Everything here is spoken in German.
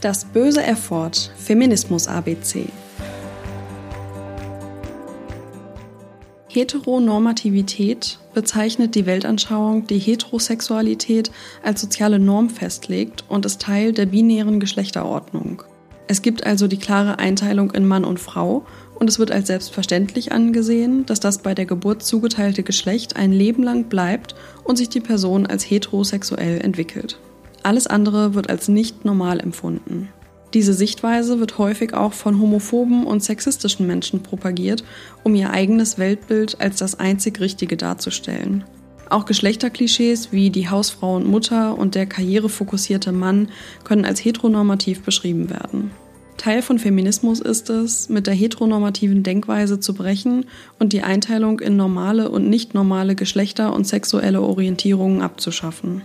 Das böse Erford Feminismus ABC Heteronormativität bezeichnet die Weltanschauung, die Heterosexualität als soziale Norm festlegt und ist Teil der binären Geschlechterordnung. Es gibt also die klare Einteilung in Mann und Frau und es wird als selbstverständlich angesehen, dass das bei der Geburt zugeteilte Geschlecht ein Leben lang bleibt und sich die Person als heterosexuell entwickelt. Alles andere wird als nicht normal empfunden. Diese Sichtweise wird häufig auch von homophoben und sexistischen Menschen propagiert, um ihr eigenes Weltbild als das einzig Richtige darzustellen. Auch Geschlechterklischees wie die Hausfrau und Mutter und der karrierefokussierte Mann können als heteronormativ beschrieben werden. Teil von Feminismus ist es, mit der heteronormativen Denkweise zu brechen und die Einteilung in normale und nicht normale Geschlechter und sexuelle Orientierungen abzuschaffen.